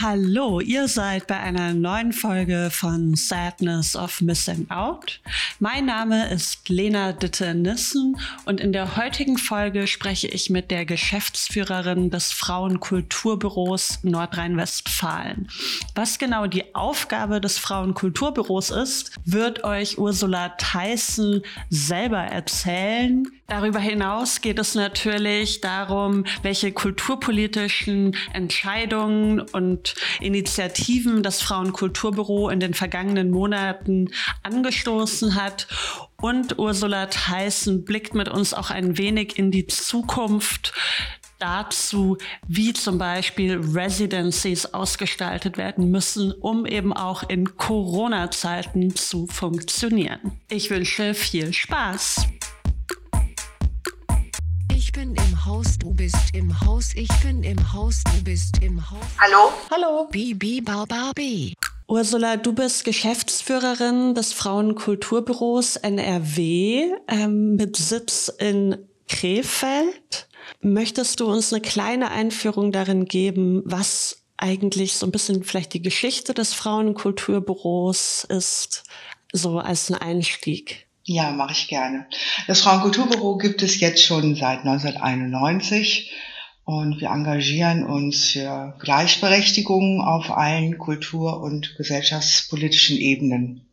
Hallo, ihr seid bei einer neuen Folge von Sadness of Missing Out. Mein Name ist Lena Ditte-Nissen und in der heutigen Folge spreche ich mit der Geschäftsführerin des Frauenkulturbüros Nordrhein-Westfalen. Was genau die Aufgabe des Frauenkulturbüros ist, wird euch Ursula Theissen selber erzählen. Darüber hinaus geht es natürlich darum, welche kulturpolitischen Entscheidungen und Initiativen das Frauenkulturbüro in den vergangenen Monaten angestoßen hat. Und Ursula Theissen blickt mit uns auch ein wenig in die Zukunft dazu, wie zum Beispiel Residencies ausgestaltet werden müssen, um eben auch in Corona-Zeiten zu funktionieren. Ich wünsche viel Spaß! Bin im Haus, du bist im Haus, ich bin im Haus, du bist im Haus. Hallo? Hallo. Bibi Barbabi. Ursula, du bist Geschäftsführerin des Frauenkulturbüros NRW ähm, mit Sitz in Krefeld. Möchtest du uns eine kleine Einführung darin geben, was eigentlich so ein bisschen vielleicht die Geschichte des Frauenkulturbüros ist, so als ein Einstieg? Ja, mache ich gerne. Das Frauenkulturbüro gibt es jetzt schon seit 1991 und wir engagieren uns für Gleichberechtigung auf allen kultur- und gesellschaftspolitischen Ebenen.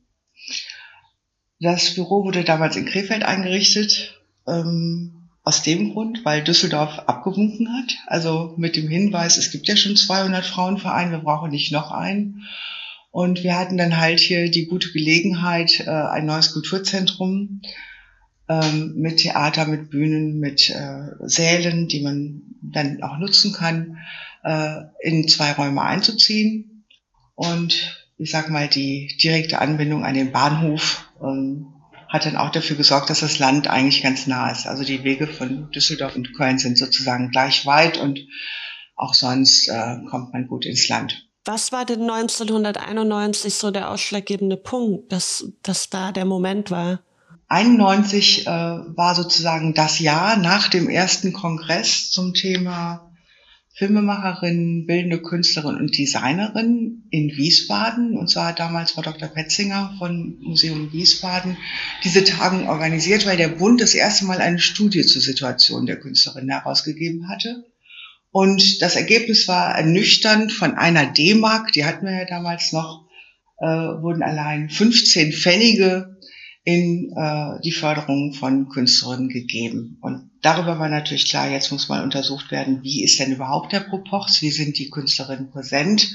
Das Büro wurde damals in Krefeld eingerichtet, ähm, aus dem Grund, weil Düsseldorf abgewunken hat. Also mit dem Hinweis, es gibt ja schon 200 Frauenvereine, wir brauchen nicht noch einen. Und wir hatten dann halt hier die gute Gelegenheit, äh, ein neues Kulturzentrum ähm, mit Theater, mit Bühnen, mit äh, Sälen, die man dann auch nutzen kann, äh, in zwei Räume einzuziehen. Und ich sag mal, die direkte Anbindung an den Bahnhof ähm, hat dann auch dafür gesorgt, dass das Land eigentlich ganz nah ist. Also die Wege von Düsseldorf und Köln sind sozusagen gleich weit und auch sonst äh, kommt man gut ins Land. Was war denn 1991 so der ausschlaggebende Punkt, dass, dass da der Moment war? 91 äh, war sozusagen das Jahr nach dem ersten Kongress zum Thema Filmemacherin, bildende Künstlerin und Designerin in Wiesbaden. Und zwar damals Frau Dr. Petzinger von Museum Wiesbaden diese Tagung organisiert, weil der Bund das erste Mal eine Studie zur Situation der Künstlerin herausgegeben hatte. Und das Ergebnis war ernüchternd. Von einer D-Mark, die hatten wir ja damals noch, äh, wurden allein 15 Pfennige in äh, die Förderung von Künstlerinnen gegeben. Und darüber war natürlich klar, jetzt muss mal untersucht werden, wie ist denn überhaupt der Propox, wie sind die Künstlerinnen präsent.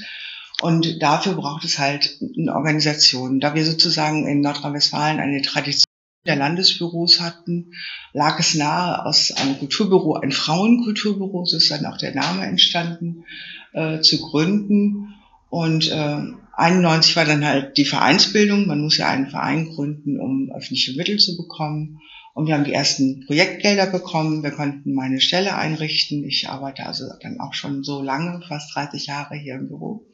Und dafür braucht es halt eine Organisation. Da wir sozusagen in Nordrhein-Westfalen eine Tradition der Landesbüros hatten, lag es nahe, aus einem Kulturbüro, ein Frauenkulturbüro, so ist dann auch der Name entstanden, äh, zu gründen. Und äh, 91 war dann halt die Vereinsbildung. Man muss ja einen Verein gründen, um öffentliche Mittel zu bekommen. Und wir haben die ersten Projektgelder bekommen. Wir konnten meine Stelle einrichten. Ich arbeite also dann auch schon so lange, fast 30 Jahre hier im Büro.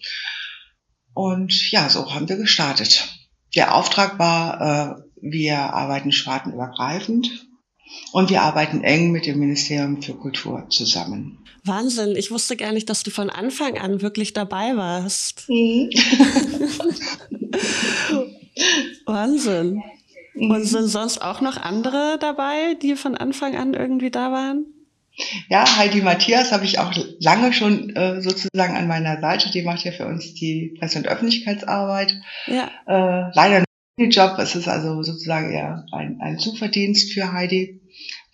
Und ja, so haben wir gestartet. Der Auftrag war, äh, wir arbeiten spartenübergreifend und wir arbeiten eng mit dem Ministerium für Kultur zusammen. Wahnsinn, ich wusste gar nicht, dass du von Anfang an wirklich dabei warst. Mhm. Wahnsinn. Mhm. Und sind sonst auch noch andere dabei, die von Anfang an irgendwie da waren? Ja, Heidi Matthias habe ich auch lange schon äh, sozusagen an meiner Seite. Die macht ja für uns die Presse- und Öffentlichkeitsarbeit. Ja. Äh, leider Job. Es ist also sozusagen eher ein, ein Zuverdienst für Heidi,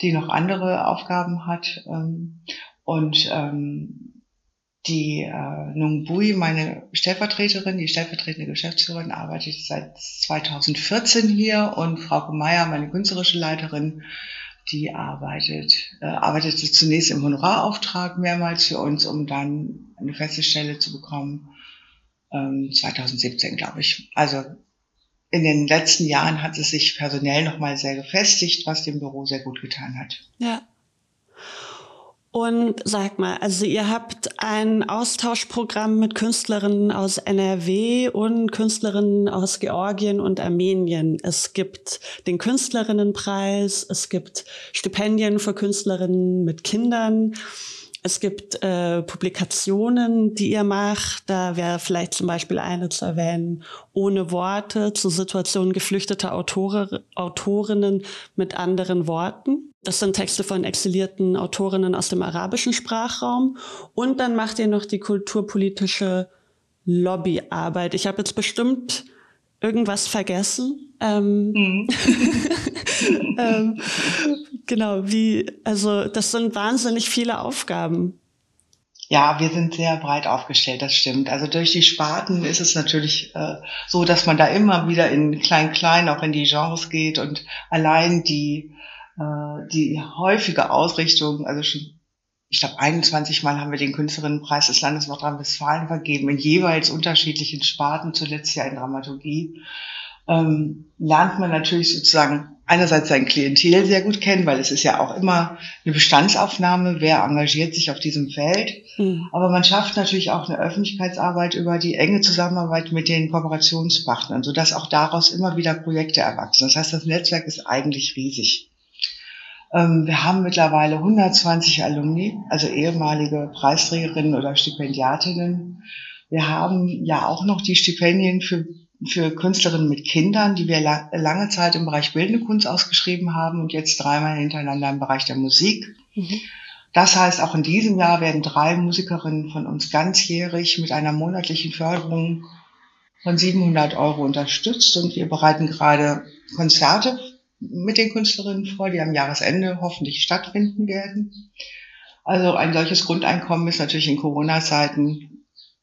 die noch andere Aufgaben hat. Ähm, und ähm, die äh, Nung Bui, meine Stellvertreterin, die stellvertretende Geschäftsführerin, arbeitet seit 2014 hier und Frau Meier, meine künstlerische Leiterin, die arbeitet, äh, arbeitete zunächst im Honorarauftrag mehrmals für uns, um dann eine feste Stelle zu bekommen. Ähm, 2017, glaube ich. Also in den letzten Jahren hat es sich personell nochmal sehr gefestigt, was dem Büro sehr gut getan hat. Ja. Und sag mal, also ihr habt ein Austauschprogramm mit Künstlerinnen aus NRW und Künstlerinnen aus Georgien und Armenien. Es gibt den Künstlerinnenpreis, es gibt Stipendien für Künstlerinnen mit Kindern. Es gibt äh, Publikationen, die ihr macht. Da wäre vielleicht zum Beispiel eine zu erwähnen, ohne Worte zur Situation geflüchteter Autore, Autorinnen mit anderen Worten. Das sind Texte von exilierten Autorinnen aus dem arabischen Sprachraum. Und dann macht ihr noch die kulturpolitische Lobbyarbeit. Ich habe jetzt bestimmt irgendwas vergessen. Ähm, mhm. ähm, genau, wie, also das sind wahnsinnig viele Aufgaben. Ja, wir sind sehr breit aufgestellt, das stimmt. Also durch die Sparten ist es natürlich äh, so, dass man da immer wieder in klein-klein auch in die Genres geht und allein die, äh, die häufige Ausrichtung, also schon, ich glaube, 21 Mal haben wir den Künstlerinnenpreis des Landes Nordrhein-Westfalen vergeben, in jeweils unterschiedlichen Sparten, zuletzt ja in Dramaturgie ähm, lernt man natürlich sozusagen einerseits sein Klientel sehr gut kennen, weil es ist ja auch immer eine Bestandsaufnahme, wer engagiert sich auf diesem Feld. Mhm. Aber man schafft natürlich auch eine Öffentlichkeitsarbeit über die enge Zusammenarbeit mit den Kooperationspartnern, sodass auch daraus immer wieder Projekte erwachsen. Das heißt, das Netzwerk ist eigentlich riesig. Ähm, wir haben mittlerweile 120 Alumni, also ehemalige Preisträgerinnen oder Stipendiatinnen. Wir haben ja auch noch die Stipendien für für Künstlerinnen mit Kindern, die wir la lange Zeit im Bereich Bildende Kunst ausgeschrieben haben und jetzt dreimal hintereinander im Bereich der Musik. Mhm. Das heißt, auch in diesem Jahr werden drei Musikerinnen von uns ganzjährig mit einer monatlichen Förderung von 700 Euro unterstützt und wir bereiten gerade Konzerte mit den Künstlerinnen vor, die am Jahresende hoffentlich stattfinden werden. Also ein solches Grundeinkommen ist natürlich in Corona-Zeiten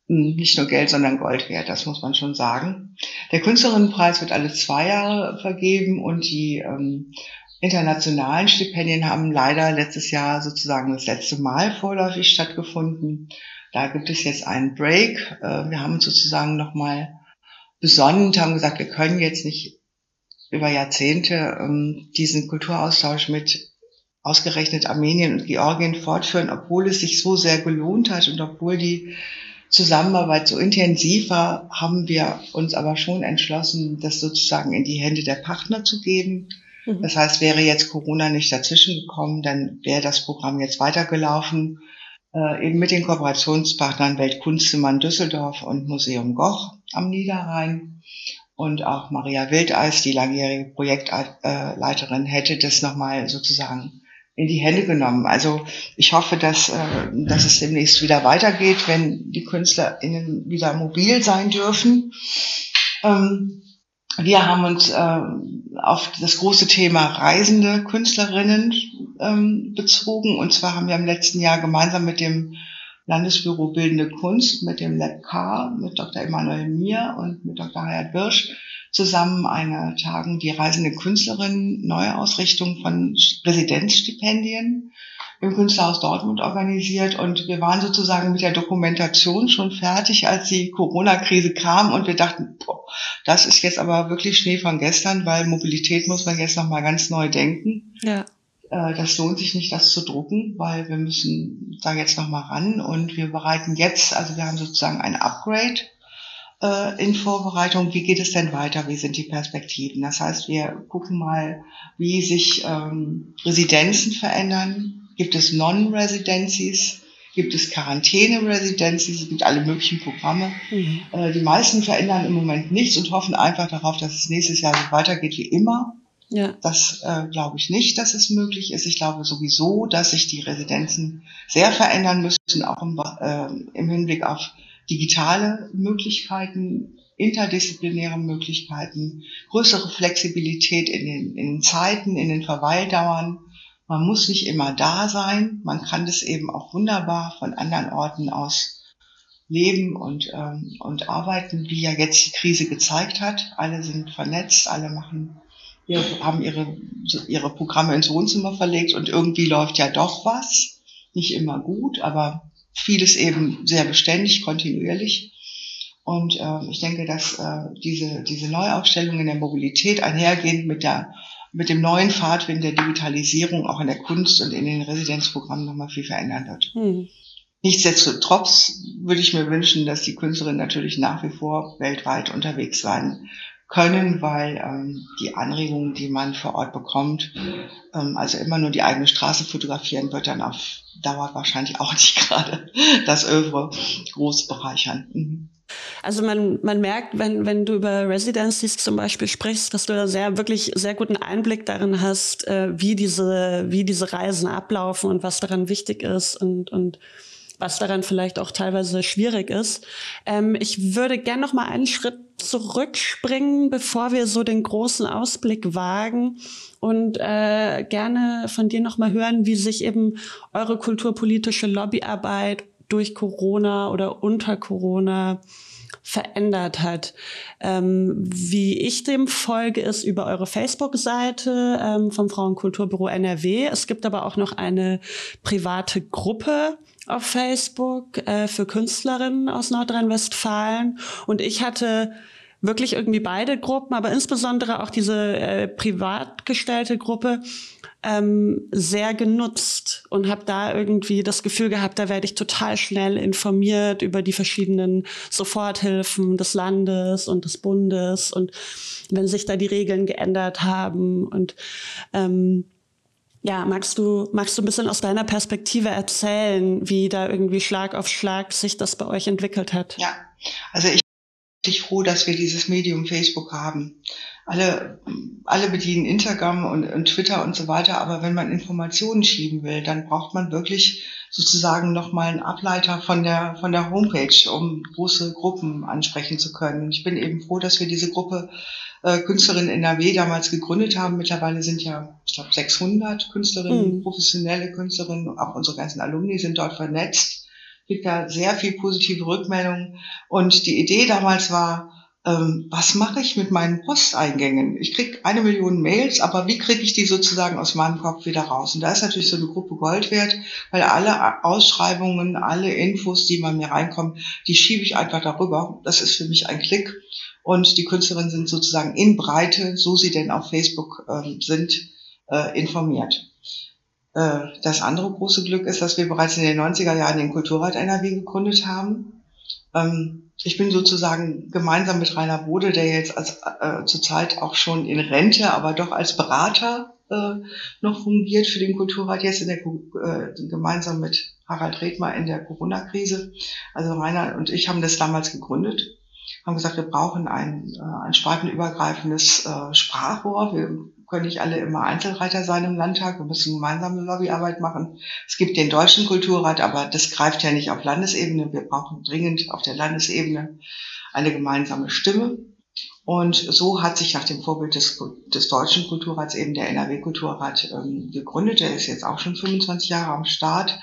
nicht nur Geld, sondern Gold wert, das muss man schon sagen. Der Künstlerinnenpreis wird alle zwei Jahre vergeben und die ähm, internationalen Stipendien haben leider letztes Jahr sozusagen das letzte Mal vorläufig stattgefunden. Da gibt es jetzt einen Break. Äh, wir haben uns sozusagen nochmal besonnen und haben gesagt, wir können jetzt nicht über Jahrzehnte ähm, diesen Kulturaustausch mit ausgerechnet Armenien und Georgien fortführen, obwohl es sich so sehr gelohnt hat und obwohl die Zusammenarbeit so intensiv war, haben wir uns aber schon entschlossen, das sozusagen in die Hände der Partner zu geben. Mhm. Das heißt, wäre jetzt Corona nicht dazwischen gekommen, dann wäre das Programm jetzt weitergelaufen, äh, eben mit den Kooperationspartnern Weltkunstzimmern Düsseldorf und Museum Goch am Niederrhein. Und auch Maria Wildeis, die langjährige Projektleiterin, hätte das nochmal sozusagen in die Hände genommen. Also ich hoffe, dass, äh, dass es demnächst wieder weitergeht, wenn die KünstlerInnen wieder mobil sein dürfen. Ähm, wir haben uns äh, auf das große Thema reisende Künstlerinnen ähm, bezogen. Und zwar haben wir im letzten Jahr gemeinsam mit dem Landesbüro Bildende Kunst, mit dem LabK, mit Dr. Emanuel Mier und mit Dr. Hayat Birsch zusammen eine Tagung die reisende Künstlerin Neuausrichtung von Residenzstipendien im Künstlerhaus Dortmund organisiert und wir waren sozusagen mit der Dokumentation schon fertig, als die Corona-Krise kam und wir dachten, boah, das ist jetzt aber wirklich Schnee von gestern, weil Mobilität muss man jetzt nochmal ganz neu denken. Ja. Äh, das lohnt sich nicht, das zu drucken, weil wir müssen da jetzt nochmal ran und wir bereiten jetzt, also wir haben sozusagen ein Upgrade in Vorbereitung, wie geht es denn weiter, wie sind die Perspektiven. Das heißt, wir gucken mal, wie sich ähm, Residenzen verändern. Gibt es Non-Residencies? Gibt es Quarantäne-Residencies? Es gibt alle möglichen Programme. Mhm. Äh, die meisten verändern im Moment nichts und hoffen einfach darauf, dass es nächstes Jahr so weitergeht wie immer. Ja. Das äh, glaube ich nicht, dass es möglich ist. Ich glaube sowieso, dass sich die Residenzen sehr verändern müssen, auch im, äh, im Hinblick auf digitale Möglichkeiten, interdisziplinäre Möglichkeiten, größere Flexibilität in den, in den Zeiten, in den Verweildauern. Man muss nicht immer da sein. Man kann das eben auch wunderbar von anderen Orten aus leben und, ähm, und arbeiten, wie ja jetzt die Krise gezeigt hat. Alle sind vernetzt, alle machen, wir haben ihre, ihre Programme ins Wohnzimmer verlegt und irgendwie läuft ja doch was. Nicht immer gut, aber vieles eben sehr beständig, kontinuierlich. Und äh, ich denke, dass äh, diese, diese Neuaufstellung in der Mobilität einhergehend mit, der, mit dem neuen Fahrtwind der Digitalisierung auch in der Kunst und in den Residenzprogrammen nochmal viel verändern wird. Hm. Nichtsdestotrotz würde ich mir wünschen, dass die Künstlerinnen natürlich nach wie vor weltweit unterwegs sein können, weil ähm, die Anregungen, die man vor Ort bekommt, ähm, also immer nur die eigene Straße fotografieren, wird dann auf dauert wahrscheinlich auch nicht gerade das Övre groß bereichern. Mhm. Also man, man merkt, wenn, wenn du über Residencies zum Beispiel sprichst, dass du da sehr, wirklich sehr guten Einblick darin hast, äh, wie diese, wie diese Reisen ablaufen und was daran wichtig ist und, und was daran vielleicht auch teilweise schwierig ist. Ähm, ich würde gern noch mal einen Schritt zurückspringen, bevor wir so den großen Ausblick wagen und äh, gerne von dir noch mal hören, wie sich eben eure kulturpolitische Lobbyarbeit durch Corona oder unter Corona verändert hat. Ähm, wie ich dem folge, ist über eure Facebook-Seite ähm, vom Frauenkulturbüro NRW. Es gibt aber auch noch eine private Gruppe auf Facebook äh, für Künstlerinnen aus Nordrhein-Westfalen. Und ich hatte wirklich irgendwie beide Gruppen, aber insbesondere auch diese äh, privat gestellte Gruppe ähm, sehr genutzt und habe da irgendwie das Gefühl gehabt, da werde ich total schnell informiert über die verschiedenen Soforthilfen des Landes und des Bundes und wenn sich da die Regeln geändert haben und ähm, ja, magst du, magst du ein bisschen aus deiner Perspektive erzählen, wie da irgendwie Schlag auf Schlag sich das bei euch entwickelt hat? Ja, also ich bin froh, dass wir dieses Medium Facebook haben alle, alle bedienen Instagram und, und Twitter und so weiter, aber wenn man Informationen schieben will, dann braucht man wirklich sozusagen nochmal einen Ableiter von der, von der Homepage, um große Gruppen ansprechen zu können. Und ich bin eben froh, dass wir diese Gruppe äh, Künstlerinnen NRW damals gegründet haben. Mittlerweile sind ja, ich glaube, 600 Künstlerinnen, mhm. professionelle Künstlerinnen, auch unsere ganzen Alumni sind dort vernetzt. Kriegt da sehr viel positive Rückmeldungen. Und die Idee damals war, ähm, was mache ich mit meinen Posteingängen? Ich kriege eine Million Mails, aber wie kriege ich die sozusagen aus meinem Kopf wieder raus? Und da ist natürlich so eine Gruppe Gold wert, weil alle Ausschreibungen, alle Infos, die bei mir reinkommen, die schiebe ich einfach darüber. Das ist für mich ein Klick. Und die Künstlerinnen sind sozusagen in Breite, so sie denn auf Facebook ähm, sind, äh, informiert. Äh, das andere große Glück ist, dass wir bereits in den 90er Jahren den Kulturrat NRW gegründet haben. Ähm, ich bin sozusagen gemeinsam mit Rainer Bode, der jetzt als, äh, zurzeit auch schon in Rente, aber doch als Berater äh, noch fungiert für den Kulturrat, jetzt in der, äh, gemeinsam mit Harald Redmer in der Corona-Krise. Also Rainer und ich haben das damals gegründet, haben gesagt, wir brauchen ein, äh, ein spartenübergreifendes äh, Sprachrohr. Wir können nicht alle immer Einzelreiter sein im Landtag. Wir müssen gemeinsame Lobbyarbeit machen. Es gibt den Deutschen Kulturrat, aber das greift ja nicht auf Landesebene. Wir brauchen dringend auf der Landesebene eine gemeinsame Stimme. Und so hat sich nach dem Vorbild des, des Deutschen Kulturrats eben der NRW-Kulturrat ähm, gegründet. Der ist jetzt auch schon 25 Jahre am Start.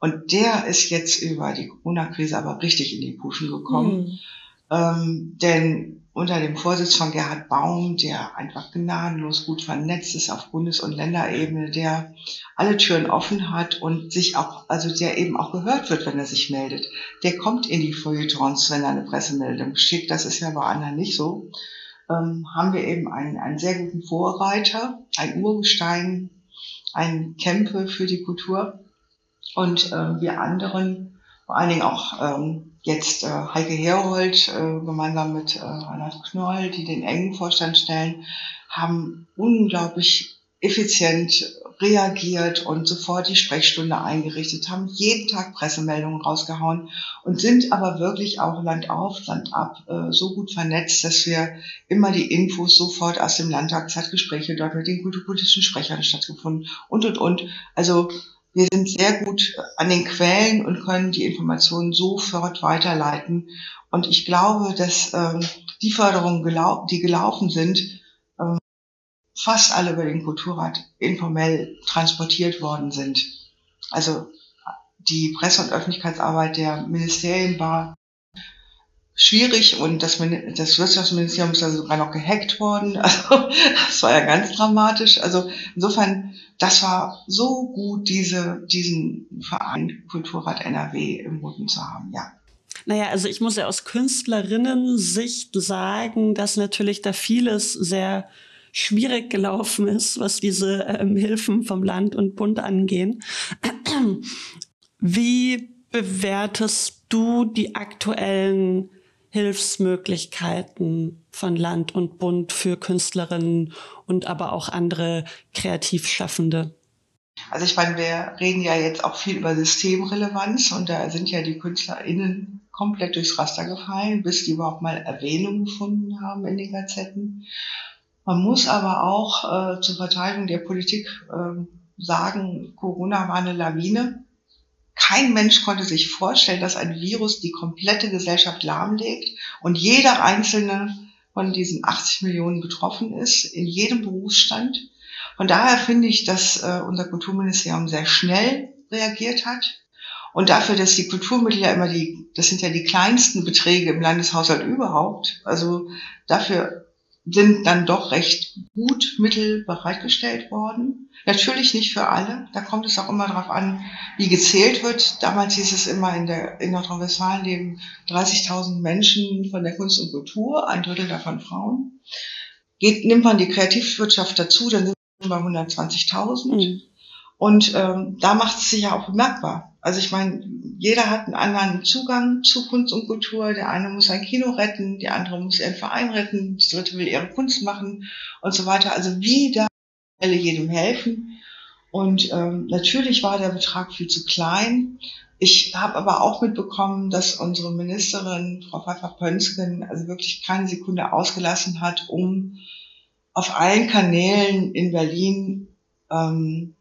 Und der ist jetzt über die Corona-Krise aber richtig in die Puschen gekommen. Mhm. Ähm, denn unter dem Vorsitz von Gerhard Baum, der einfach gnadenlos gut vernetzt ist auf Bundes- und Länderebene, der alle Türen offen hat und sich auch, also der eben auch gehört wird, wenn er sich meldet. Der kommt in die Feuilletons, wenn er eine Pressemeldung schickt. Das ist ja bei anderen nicht so. Ähm, haben wir eben einen, einen sehr guten Vorreiter, ein Urgestein, ein Kämpfe für die Kultur. Und äh, wir anderen, vor allen Dingen auch ähm, jetzt äh, Heike Herold äh, gemeinsam mit äh, Reinhard Knoll, die den engen Vorstand stellen, haben unglaublich effizient reagiert und sofort die Sprechstunde eingerichtet, haben jeden Tag Pressemeldungen rausgehauen und sind aber wirklich auch Land auf, Land ab äh, so gut vernetzt, dass wir immer die Infos sofort aus dem Landtag, es hat Gespräche dort mit den kulturpolitischen Sprechern stattgefunden und und und. Also wir sind sehr gut an den Quellen und können die Informationen sofort weiterleiten. Und ich glaube, dass ähm, die Förderungen, gelau die gelaufen sind, ähm, fast alle über den Kulturrat informell transportiert worden sind. Also die Presse- und Öffentlichkeitsarbeit der Ministerien war schwierig und das, das Wirtschaftsministerium ist ja sogar noch gehackt worden. Also das war ja ganz dramatisch. Also insofern, das war so gut, diese, diesen Verein Kulturrat NRW im Boden zu haben, ja. Naja, also ich muss ja aus Künstlerinnen-Sicht sagen, dass natürlich da vieles sehr schwierig gelaufen ist, was diese ähm, Hilfen vom Land und Bund angehen. Wie bewertest du die aktuellen Hilfsmöglichkeiten von Land und Bund für Künstlerinnen und aber auch andere Kreativschaffende? Also ich meine, wir reden ja jetzt auch viel über Systemrelevanz und da sind ja die KünstlerInnen komplett durchs Raster gefallen, bis die überhaupt mal Erwähnung gefunden haben in den Gazetten. Man muss aber auch äh, zur Verteidigung der Politik äh, sagen, Corona war eine Lawine. Kein Mensch konnte sich vorstellen, dass ein Virus die komplette Gesellschaft lahmlegt und jeder einzelne von diesen 80 Millionen betroffen ist, in jedem Berufsstand. Von daher finde ich, dass äh, unser Kulturministerium sehr schnell reagiert hat. Und dafür, dass die Kulturmittel ja immer die, das sind ja die kleinsten Beträge im Landeshaushalt überhaupt. Also dafür sind dann doch recht gut Mittel bereitgestellt worden. Natürlich nicht für alle. Da kommt es auch immer darauf an, wie gezählt wird. Damals hieß es immer, in, der, in Nordrhein-Westfalen leben 30.000 Menschen von der Kunst und Kultur, ein Drittel davon Frauen. Geht, nimmt man die Kreativwirtschaft dazu, dann sind wir bei 120.000. Mhm. Und ähm, da macht es sich ja auch bemerkbar. Also ich meine, jeder hat einen anderen Zugang zu Kunst und Kultur. Der eine muss ein Kino retten, die andere muss ihren Verein retten, die dritte will ihre Kunst machen und so weiter. Also wie da jedem helfen. Und ähm, natürlich war der Betrag viel zu klein. Ich habe aber auch mitbekommen, dass unsere Ministerin, Frau Pfeiffer-Pönsken, also wirklich keine Sekunde ausgelassen hat, um auf allen Kanälen in Berlin ähm,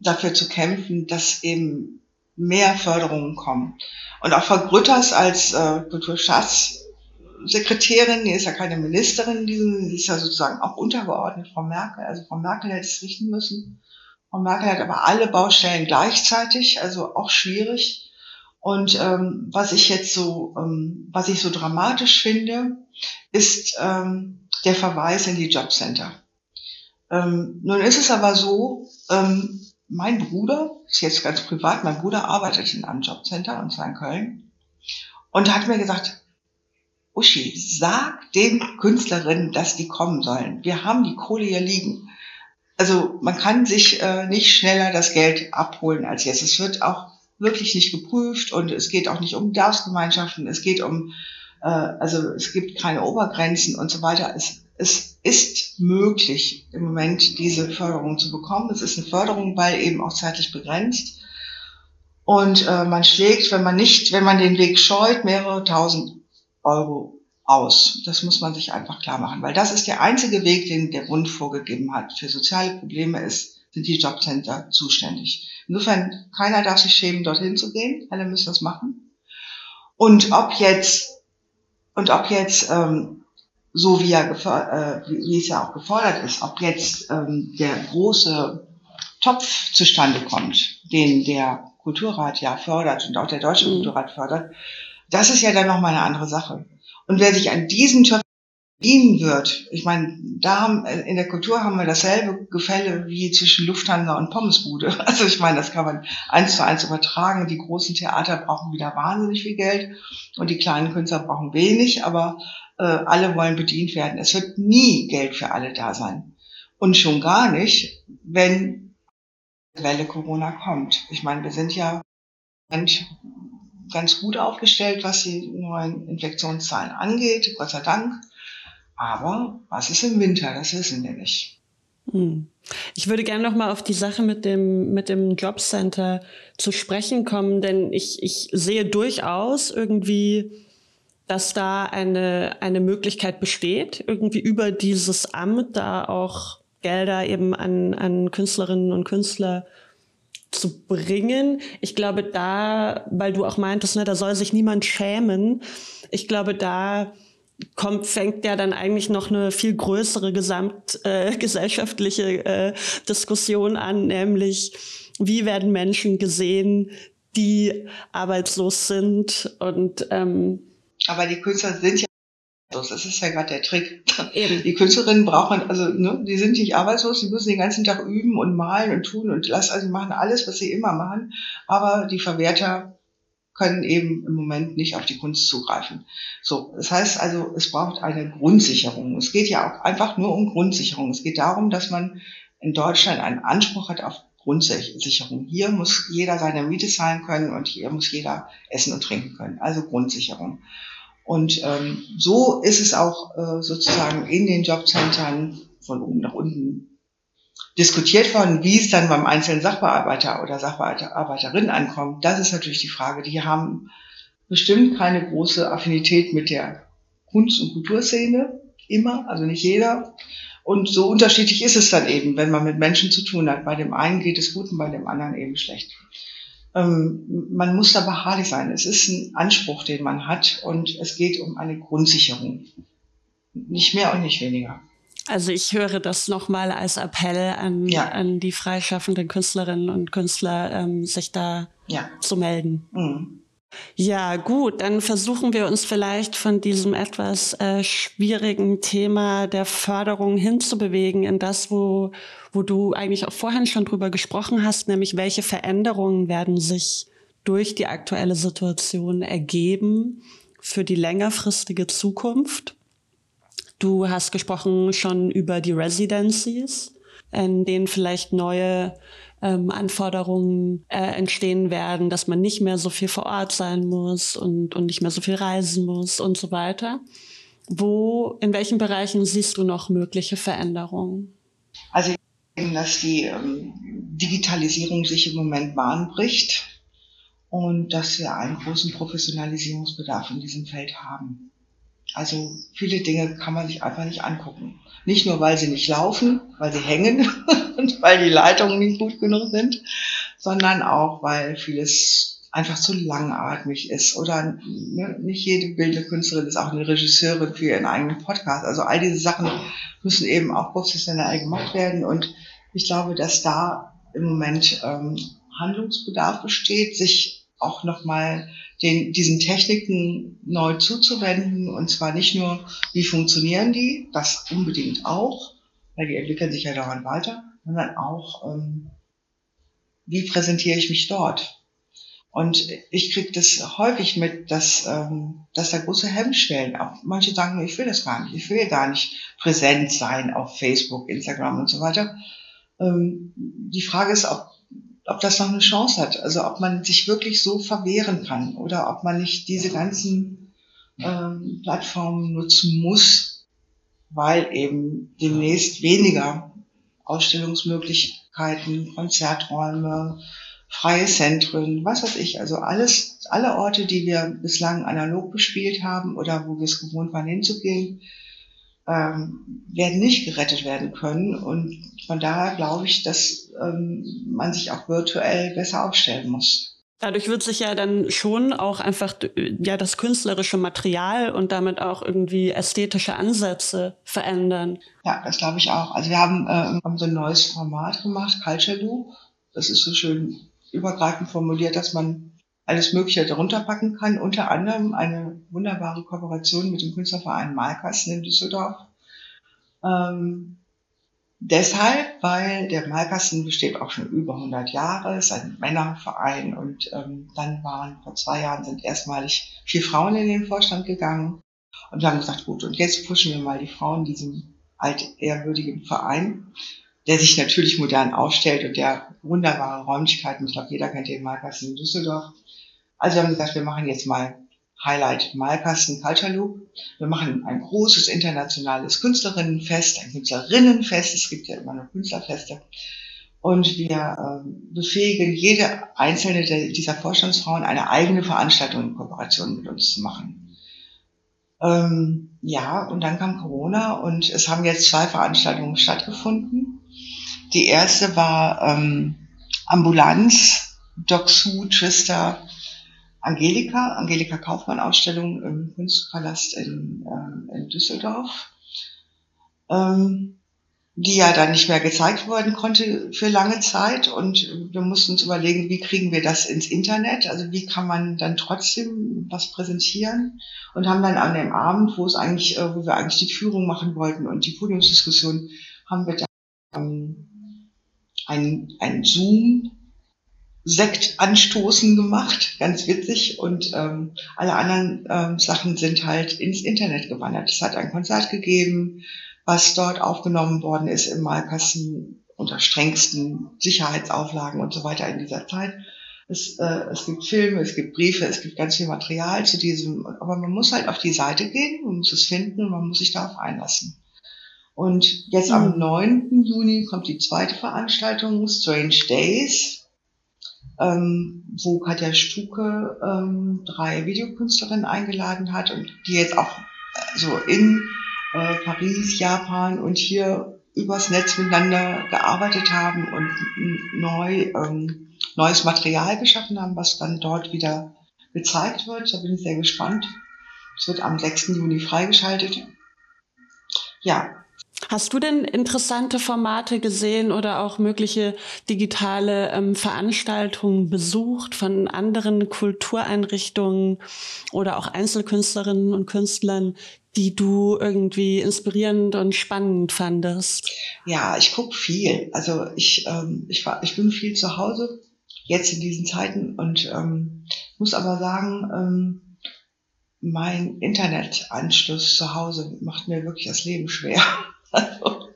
dafür zu kämpfen, dass eben mehr Förderungen kommen. Und auch Frau Grütters als äh, Kulturstaatssekretärin, die ist ja keine Ministerin, die ist ja sozusagen auch untergeordnet Frau Merkel. Also Frau Merkel hätte es richten müssen. Frau Merkel hat aber alle Baustellen gleichzeitig, also auch schwierig. Und ähm, was ich jetzt so, ähm, was ich so dramatisch finde, ist ähm, der Verweis in die Jobcenter. Ähm, nun ist es aber so, ähm, mein Bruder, ist jetzt ganz privat, mein Bruder arbeitet in einem Jobcenter, und zwar in Köln, und hat mir gesagt, Uschi, sag den Künstlerinnen, dass die kommen sollen. Wir haben die Kohle hier liegen. Also man kann sich äh, nicht schneller das Geld abholen als jetzt. Es wird auch wirklich nicht geprüft und es geht auch nicht um Bedarfsgemeinschaften. Es geht um, äh, also es gibt keine Obergrenzen und so weiter. Es es ist möglich, im Moment diese Förderung zu bekommen. Es ist eine Förderung, weil eben auch zeitlich begrenzt. Und äh, man schlägt, wenn man nicht, wenn man den Weg scheut, mehrere tausend Euro aus. Das muss man sich einfach klar machen, weil das ist der einzige Weg, den der Bund vorgegeben hat. Für soziale Probleme ist, sind die Jobcenter zuständig. Insofern, keiner darf sich schämen, dorthin zu gehen. Alle müssen das machen. Und ob jetzt, und ob jetzt ähm, so wie, er äh, wie es ja auch gefordert ist, ob jetzt ähm, der große Topf zustande kommt, den der Kulturrat ja fördert und auch der Deutsche mhm. Kulturrat fördert, das ist ja dann nochmal eine andere Sache. Und wer sich an diesen Töpfen bedienen wird, ich meine, da haben, äh, in der Kultur haben wir dasselbe Gefälle wie zwischen Lufthansa und Pommesbude. Also ich meine, das kann man eins zu eins übertragen. Die großen Theater brauchen wieder wahnsinnig viel Geld und die kleinen Künstler brauchen wenig, aber äh, alle wollen bedient werden. Es wird nie Geld für alle da sein. Und schon gar nicht, wenn Welle Corona kommt. Ich meine, wir sind ja ganz gut aufgestellt, was die neuen Infektionszahlen angeht, Gott sei Dank. Aber was ist im Winter? Das wissen wir nicht. Hm. Ich würde gerne noch mal auf die Sache mit dem mit dem Jobcenter zu sprechen kommen, denn ich ich sehe durchaus irgendwie dass da eine, eine Möglichkeit besteht, irgendwie über dieses Amt da auch Gelder eben an, an Künstlerinnen und Künstler zu bringen. Ich glaube, da, weil du auch meintest, ne, da soll sich niemand schämen. Ich glaube, da kommt, fängt ja dann eigentlich noch eine viel größere gesamtgesellschaftliche äh, äh, Diskussion an, nämlich wie werden Menschen gesehen, die arbeitslos sind und ähm, aber die Künstler sind ja arbeitslos. Das ist ja gerade der Trick. Eben. Die Künstlerinnen brauchen, also ne, die sind nicht arbeitslos, die müssen den ganzen Tag üben und malen und tun und lassen, also machen alles, was sie immer machen. Aber die Verwerter können eben im Moment nicht auf die Kunst zugreifen. So, das heißt also, es braucht eine Grundsicherung. Es geht ja auch einfach nur um Grundsicherung. Es geht darum, dass man in Deutschland einen Anspruch hat auf Grundsicherung. Hier muss jeder seine Miete zahlen können und hier muss jeder essen und trinken können. Also Grundsicherung. Und ähm, so ist es auch äh, sozusagen in den Jobcentern von oben nach unten diskutiert worden, wie es dann beim einzelnen Sachbearbeiter oder Sachbearbeiterin ankommt. Das ist natürlich die Frage. Die haben bestimmt keine große Affinität mit der Kunst- und Kulturszene. Immer, also nicht jeder. Und so unterschiedlich ist es dann eben, wenn man mit Menschen zu tun hat. Bei dem einen geht es gut und bei dem anderen eben schlecht. Ähm, man muss da beharrlich sein. Es ist ein Anspruch, den man hat und es geht um eine Grundsicherung. Nicht mehr und nicht weniger. Also ich höre das nochmal als Appell an, ja. an die freischaffenden Künstlerinnen und Künstler, ähm, sich da ja. zu melden. Mhm. Ja, gut, dann versuchen wir uns vielleicht von diesem etwas äh, schwierigen Thema der Förderung hinzubewegen in das, wo, wo du eigentlich auch vorhin schon drüber gesprochen hast, nämlich welche Veränderungen werden sich durch die aktuelle Situation ergeben für die längerfristige Zukunft. Du hast gesprochen schon über die Residencies, in denen vielleicht neue ähm, Anforderungen äh, entstehen werden, dass man nicht mehr so viel vor Ort sein muss und, und nicht mehr so viel reisen muss und so weiter. Wo, in welchen Bereichen siehst du noch mögliche Veränderungen? Also dass die ähm, Digitalisierung sich im Moment Bahn bricht und dass wir einen großen Professionalisierungsbedarf in diesem Feld haben. Also viele Dinge kann man sich einfach nicht angucken. Nicht nur, weil sie nicht laufen, weil sie hängen und weil die Leitungen nicht gut genug sind, sondern auch, weil vieles einfach zu langatmig ist. Oder ne, nicht jede bildende Künstlerin ist auch eine Regisseurin für ihren eigenen Podcast. Also all diese Sachen müssen eben auch professionell gemacht werden. Und ich glaube, dass da im Moment ähm, Handlungsbedarf besteht, sich auch nochmal den, diesen Techniken neu zuzuwenden. Und zwar nicht nur, wie funktionieren die, das unbedingt auch, weil die entwickeln sich ja dauernd weiter, sondern auch, ähm, wie präsentiere ich mich dort. Und ich kriege das häufig mit, dass, ähm, dass da große Hemmschwellen, auch manche sagen, ich will das gar nicht, ich will gar nicht präsent sein auf Facebook, Instagram und so weiter. Ähm, die Frage ist, ob ob das noch eine Chance hat. Also ob man sich wirklich so verwehren kann oder ob man nicht diese ganzen ähm, Plattformen nutzen muss, weil eben demnächst weniger Ausstellungsmöglichkeiten, Konzerträume, freie Zentren, was weiß ich, also alles, alle Orte, die wir bislang analog bespielt haben oder wo wir es gewohnt waren hinzugehen, ähm, werden nicht gerettet werden können. Und von daher glaube ich, dass ähm, man sich auch virtuell besser aufstellen muss. Dadurch wird sich ja dann schon auch einfach ja das künstlerische Material und damit auch irgendwie ästhetische Ansätze verändern. Ja, das glaube ich auch. Also wir haben, äh, haben so ein neues Format gemacht, Culture Loop. Das ist so schön übergreifend formuliert, dass man alles Mögliche darunter packen kann. Unter anderem eine wunderbare Kooperation mit dem Künstlerverein Malkasten in Düsseldorf. Ähm, deshalb, weil der Malkasten besteht auch schon über 100 Jahre, ist ein Männerverein und ähm, dann waren vor zwei Jahren sind erstmalig vier Frauen in den Vorstand gegangen und haben gesagt, gut, und jetzt pushen wir mal die Frauen diesem altehrwürdigen Verein der sich natürlich modern aufstellt und der wunderbare Räumlichkeiten, ich glaube, jeder kennt den Malkasten in Düsseldorf. Also wir haben gesagt, wir machen jetzt mal Highlight Malkasten Culture Loop. Wir machen ein großes internationales Künstlerinnenfest, ein Künstlerinnenfest. Es gibt ja immer noch Künstlerfeste. Und wir äh, befähigen jede einzelne dieser Vorstandsfrauen, eine eigene Veranstaltung in Kooperation mit uns zu machen. Ähm, ja, und dann kam Corona und es haben jetzt zwei Veranstaltungen stattgefunden. Die erste war ähm, Ambulanz, Doc Sue, Trista, Angelika, Angelika Kaufmann Ausstellung im Kunstpalast in, äh, in Düsseldorf, ähm, die ja dann nicht mehr gezeigt werden konnte für lange Zeit. Und wir mussten uns überlegen, wie kriegen wir das ins Internet, also wie kann man dann trotzdem was präsentieren? Und haben dann an dem Abend, wo es eigentlich, äh, wo wir eigentlich die Führung machen wollten und die Podiumsdiskussion, haben wir dann ähm, ein, ein Zoom Sekt anstoßen gemacht, ganz witzig. Und ähm, alle anderen ähm, Sachen sind halt ins Internet gewandert. Es hat ein Konzert gegeben, was dort aufgenommen worden ist im Malkasten unter strengsten Sicherheitsauflagen und so weiter in dieser Zeit. Es, äh, es gibt Filme, es gibt Briefe, es gibt ganz viel Material zu diesem, aber man muss halt auf die Seite gehen, man muss es finden und man muss sich darauf einlassen. Und jetzt mhm. am 9. Juni kommt die zweite Veranstaltung, Strange Days, ähm, wo Katja Stuke ähm, drei Videokünstlerinnen eingeladen hat und die jetzt auch äh, so in äh, Paris, Japan und hier übers Netz miteinander gearbeitet haben und neu, ähm, neues Material geschaffen haben, was dann dort wieder gezeigt wird. Da bin ich sehr gespannt. Es wird am 6. Juni freigeschaltet. Ja. Hast du denn interessante Formate gesehen oder auch mögliche digitale ähm, Veranstaltungen besucht von anderen Kultureinrichtungen oder auch Einzelkünstlerinnen und Künstlern, die du irgendwie inspirierend und spannend fandest? Ja, ich gucke viel. Also ich, ähm, ich, war, ich bin viel zu Hause jetzt in diesen Zeiten und ähm, muss aber sagen, ähm, mein Internetanschluss zu Hause macht mir wirklich das Leben schwer. Also,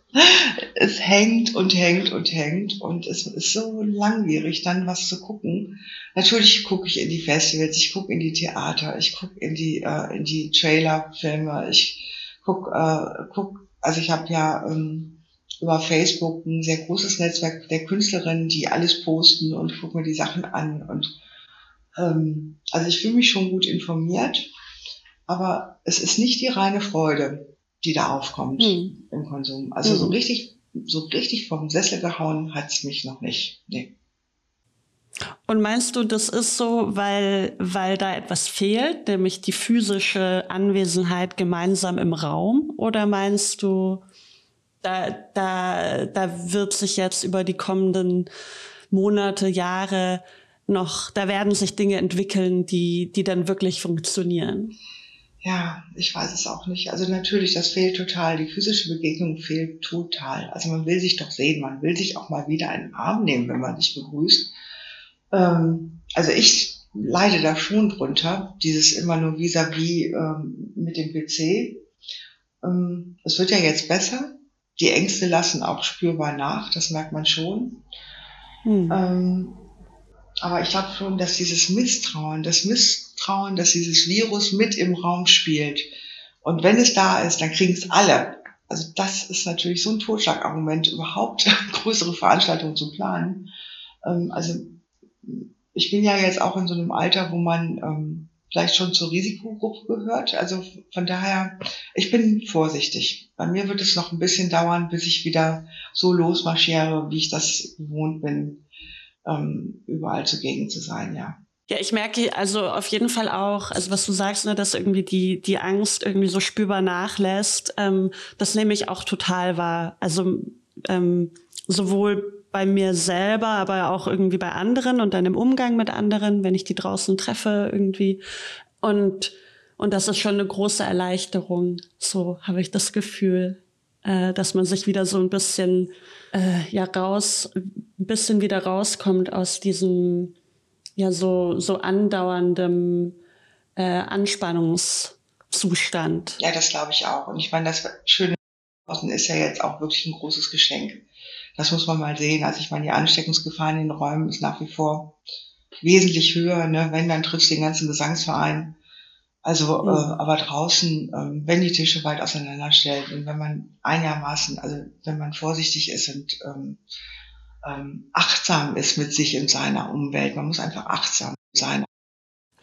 es hängt und hängt und hängt und es ist so langwierig, dann was zu gucken. Natürlich gucke ich in die Festivals, ich gucke in die Theater, ich gucke in die äh, in die Trailerfilme, ich gucke, äh, guck, also ich habe ja ähm, über Facebook ein sehr großes Netzwerk der Künstlerinnen, die alles posten und gucke mir die Sachen an und ähm, also ich fühle mich schon gut informiert aber es ist nicht die reine Freude, die da aufkommt hm. im Konsum. Also hm. so richtig, so richtig vom Sessel gehauen hat's mich noch nicht. Nee. Und meinst du, das ist so, weil, weil da etwas fehlt, nämlich die physische Anwesenheit gemeinsam im Raum? Oder meinst du, da, da, da wird sich jetzt über die kommenden Monate, Jahre noch, da werden sich Dinge entwickeln, die, die dann wirklich funktionieren? Ja, ich weiß es auch nicht. Also natürlich, das fehlt total. Die physische Begegnung fehlt total. Also man will sich doch sehen, man will sich auch mal wieder einen Arm nehmen, wenn man sich begrüßt. Ähm, also ich leide da schon drunter, dieses immer nur vis-à-vis -vis, ähm, mit dem PC. Ähm, es wird ja jetzt besser. Die Ängste lassen auch spürbar nach, das merkt man schon. Hm. Ähm, aber ich glaube schon, dass dieses Misstrauen, das Misstrauen, dass dieses Virus mit im Raum spielt. Und wenn es da ist, dann kriegen es alle. Also das ist natürlich so ein Totschlagargument, überhaupt größere Veranstaltungen zu planen. Ähm, also ich bin ja jetzt auch in so einem Alter, wo man ähm, vielleicht schon zur Risikogruppe gehört. Also von daher, ich bin vorsichtig. Bei mir wird es noch ein bisschen dauern, bis ich wieder so losmarschiere, wie ich das gewohnt bin ähm, überall zugegen zu sein, ja. Ja, ich merke also auf jeden Fall auch, also was du sagst, ne, dass irgendwie die, die Angst irgendwie so spürbar nachlässt, ähm, das nehme ich auch total wahr. Also ähm, sowohl bei mir selber, aber auch irgendwie bei anderen und dann im Umgang mit anderen, wenn ich die draußen treffe irgendwie. Und, und das ist schon eine große Erleichterung. So habe ich das Gefühl, äh, dass man sich wieder so ein bisschen äh, ja raus, ein bisschen wieder rauskommt aus diesem ja so so andauerndem äh, Anspannungszustand. Ja, das glaube ich auch. Und ich meine, das Schöne draußen ist ja jetzt auch wirklich ein großes Geschenk. Das muss man mal sehen. Also ich meine, die Ansteckungsgefahr in den Räumen ist nach wie vor wesentlich höher. Ne? Wenn, dann triffst du den ganzen Gesangsverein. Also, mhm. äh, aber draußen, äh, wenn die Tische weit auseinander stellt und wenn man einigermaßen, also wenn man vorsichtig ist und ähm, ähm, achtsam ist mit sich und seiner Umwelt, man muss einfach achtsam sein.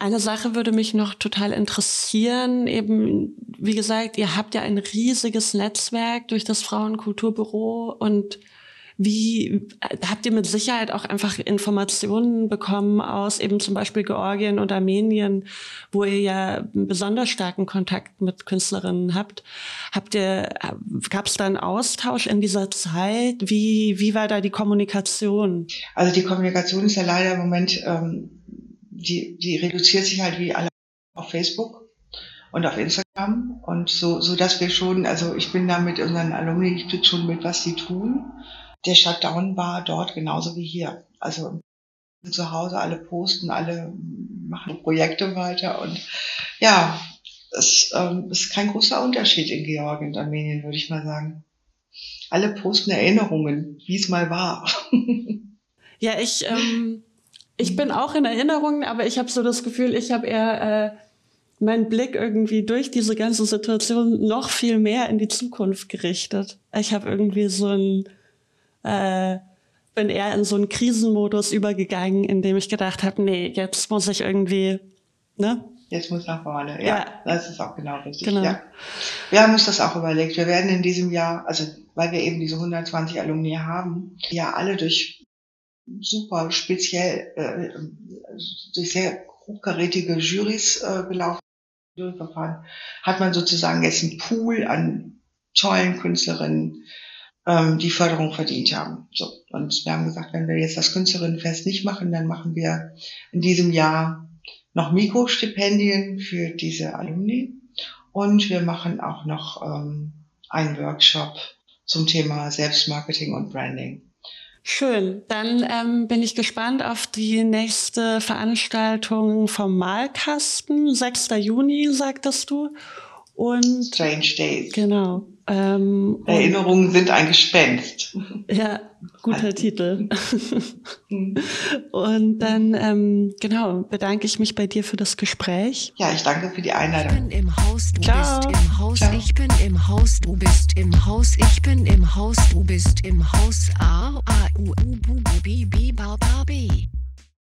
Eine Sache würde mich noch total interessieren. Eben, wie gesagt, ihr habt ja ein riesiges Netzwerk durch das Frauenkulturbüro und wie habt ihr mit Sicherheit auch einfach Informationen bekommen aus eben zum Beispiel Georgien und Armenien, wo ihr ja besonders starken Kontakt mit Künstlerinnen habt? Habt ihr, gab es da einen Austausch in dieser Zeit? Wie, wie war da die Kommunikation? Also die Kommunikation ist ja leider im Moment, ähm, die, die reduziert sich halt wie alle auf Facebook und auf Instagram und so, so dass wir schon, also ich bin da mit unseren Alumni, ich krieg schon mit, was sie tun der Shutdown war dort genauso wie hier. Also zu Hause alle posten, alle machen Projekte weiter und ja, es ähm, ist kein großer Unterschied in Georgien und Armenien, würde ich mal sagen. Alle posten Erinnerungen, wie es mal war. ja, ich, ähm, ich bin auch in Erinnerungen, aber ich habe so das Gefühl, ich habe eher äh, mein Blick irgendwie durch diese ganze Situation noch viel mehr in die Zukunft gerichtet. Ich habe irgendwie so ein, äh, bin eher in so einen Krisenmodus übergegangen, in dem ich gedacht habe, nee, jetzt muss ich irgendwie, ne? Jetzt muss nach vorne. Ja, ja, das ist auch genau richtig. Genau. Ja. Wir haben uns das auch überlegt. Wir werden in diesem Jahr, also weil wir eben diese 120 Alumni haben, die ja alle durch super speziell, äh, durch sehr hochkarätige Jurys äh, gelaufen Juryverfahren, hat man sozusagen jetzt einen Pool an tollen Künstlerinnen, ähm, die Förderung verdient haben. So. Und wir haben gesagt, wenn wir jetzt das Künstlerinnenfest nicht machen, dann machen wir in diesem Jahr noch Mikrostipendien für diese Alumni. Und wir machen auch noch ähm, einen Workshop zum Thema Selbstmarketing und Branding. Schön. Dann ähm, bin ich gespannt auf die nächste Veranstaltung vom Malkasten. 6. Juni, sagtest du. Und Strange Days. Genau. Ähm, Erinnerungen sind ein Gespenst. Ja, guter also. Titel. und dann, ähm, genau, bedanke ich mich bei dir für das Gespräch. Ja, ich danke für die Einladung. Ich bin im Haus, du Ciao. bist im Haus, Ciao. ich bin im Haus, du bist im Haus, ich bin im Haus, du bist im Haus, A, A, U, U, B, B, B, B, B, B.